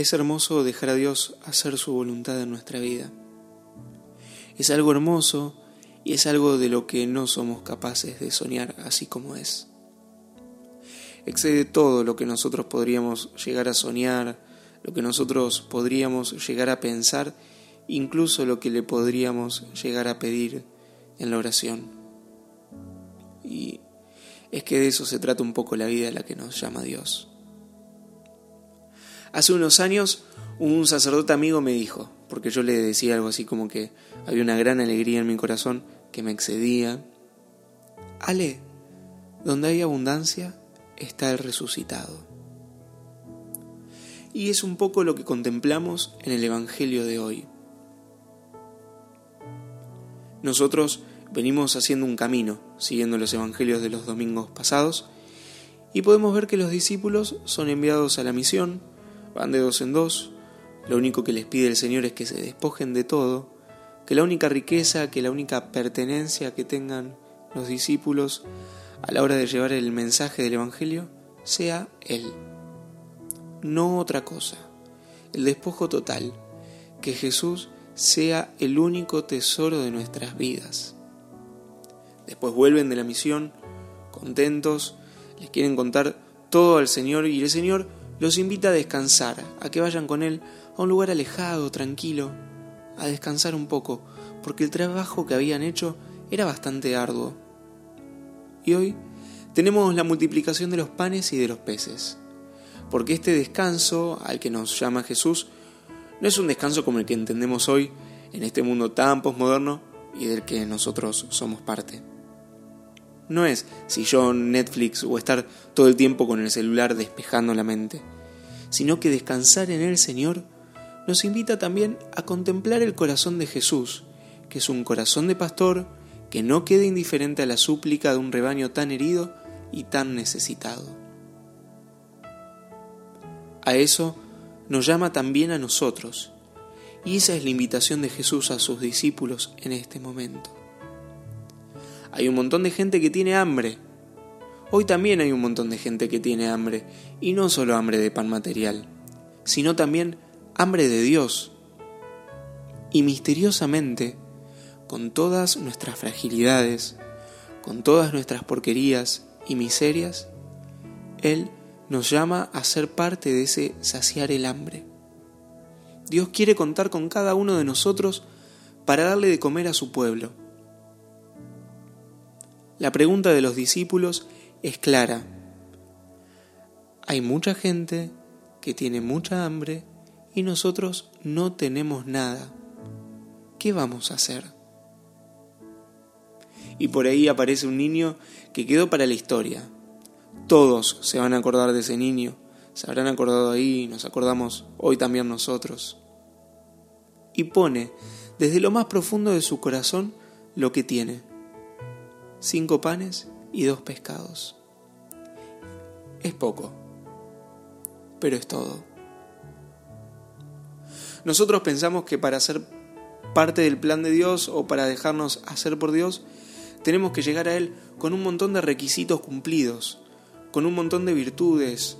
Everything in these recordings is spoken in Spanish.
Es hermoso dejar a Dios hacer su voluntad en nuestra vida. Es algo hermoso y es algo de lo que no somos capaces de soñar así como es. Excede todo lo que nosotros podríamos llegar a soñar, lo que nosotros podríamos llegar a pensar, incluso lo que le podríamos llegar a pedir en la oración. Y es que de eso se trata un poco la vida a la que nos llama Dios. Hace unos años un sacerdote amigo me dijo, porque yo le decía algo así como que había una gran alegría en mi corazón que me excedía, Ale, donde hay abundancia está el resucitado. Y es un poco lo que contemplamos en el Evangelio de hoy. Nosotros venimos haciendo un camino, siguiendo los Evangelios de los domingos pasados, y podemos ver que los discípulos son enviados a la misión, van de dos en dos, lo único que les pide el Señor es que se despojen de todo, que la única riqueza, que la única pertenencia que tengan los discípulos a la hora de llevar el mensaje del Evangelio sea Él, no otra cosa, el despojo total, que Jesús sea el único tesoro de nuestras vidas. Después vuelven de la misión, contentos, les quieren contar todo al Señor y el Señor los invita a descansar, a que vayan con Él a un lugar alejado, tranquilo, a descansar un poco, porque el trabajo que habían hecho era bastante arduo. Y hoy tenemos la multiplicación de los panes y de los peces, porque este descanso al que nos llama Jesús no es un descanso como el que entendemos hoy en este mundo tan posmoderno y del que nosotros somos parte no es sillón, Netflix o estar todo el tiempo con el celular despejando la mente, sino que descansar en el Señor nos invita también a contemplar el corazón de Jesús, que es un corazón de pastor que no quede indiferente a la súplica de un rebaño tan herido y tan necesitado. A eso nos llama también a nosotros, y esa es la invitación de Jesús a sus discípulos en este momento. Hay un montón de gente que tiene hambre. Hoy también hay un montón de gente que tiene hambre, y no solo hambre de pan material, sino también hambre de Dios. Y misteriosamente, con todas nuestras fragilidades, con todas nuestras porquerías y miserias, Él nos llama a ser parte de ese saciar el hambre. Dios quiere contar con cada uno de nosotros para darle de comer a su pueblo la pregunta de los discípulos es clara. Hay mucha gente que tiene mucha hambre y nosotros no tenemos nada. ¿Qué vamos a hacer? Y por ahí aparece un niño que quedó para la historia. Todos se van a acordar de ese niño. Se habrán acordado ahí, nos acordamos hoy también nosotros. Y pone desde lo más profundo de su corazón lo que tiene cinco panes y dos pescados. Es poco, pero es todo. Nosotros pensamos que para ser parte del plan de Dios o para dejarnos hacer por Dios, tenemos que llegar a Él con un montón de requisitos cumplidos, con un montón de virtudes,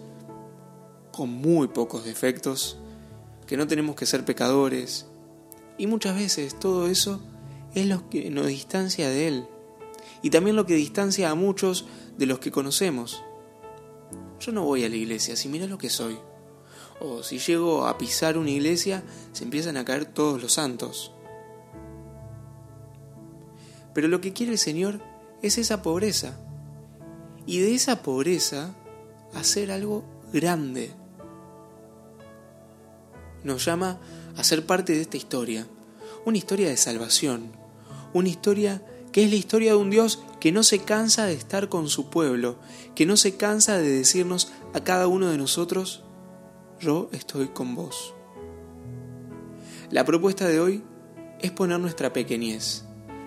con muy pocos defectos, que no tenemos que ser pecadores. Y muchas veces todo eso es lo que nos distancia de Él y también lo que distancia a muchos de los que conocemos. Yo no voy a la iglesia, si mira lo que soy. O si llego a pisar una iglesia, se empiezan a caer todos los santos. Pero lo que quiere el Señor es esa pobreza. Y de esa pobreza hacer algo grande. Nos llama a ser parte de esta historia. Una historia de salvación. Una historia que es la historia de un Dios que no se cansa de estar con su pueblo, que no se cansa de decirnos a cada uno de nosotros, yo estoy con vos. La propuesta de hoy es poner nuestra pequeñez,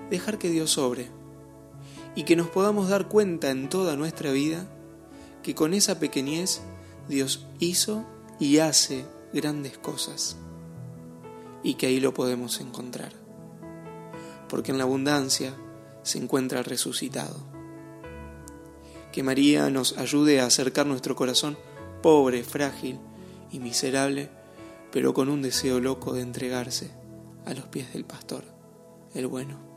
dejar que Dios sobre y que nos podamos dar cuenta en toda nuestra vida que con esa pequeñez Dios hizo y hace grandes cosas y que ahí lo podemos encontrar. Porque en la abundancia, se encuentra resucitado. Que María nos ayude a acercar nuestro corazón pobre, frágil y miserable pero con un deseo loco de entregarse a los pies del pastor, el bueno.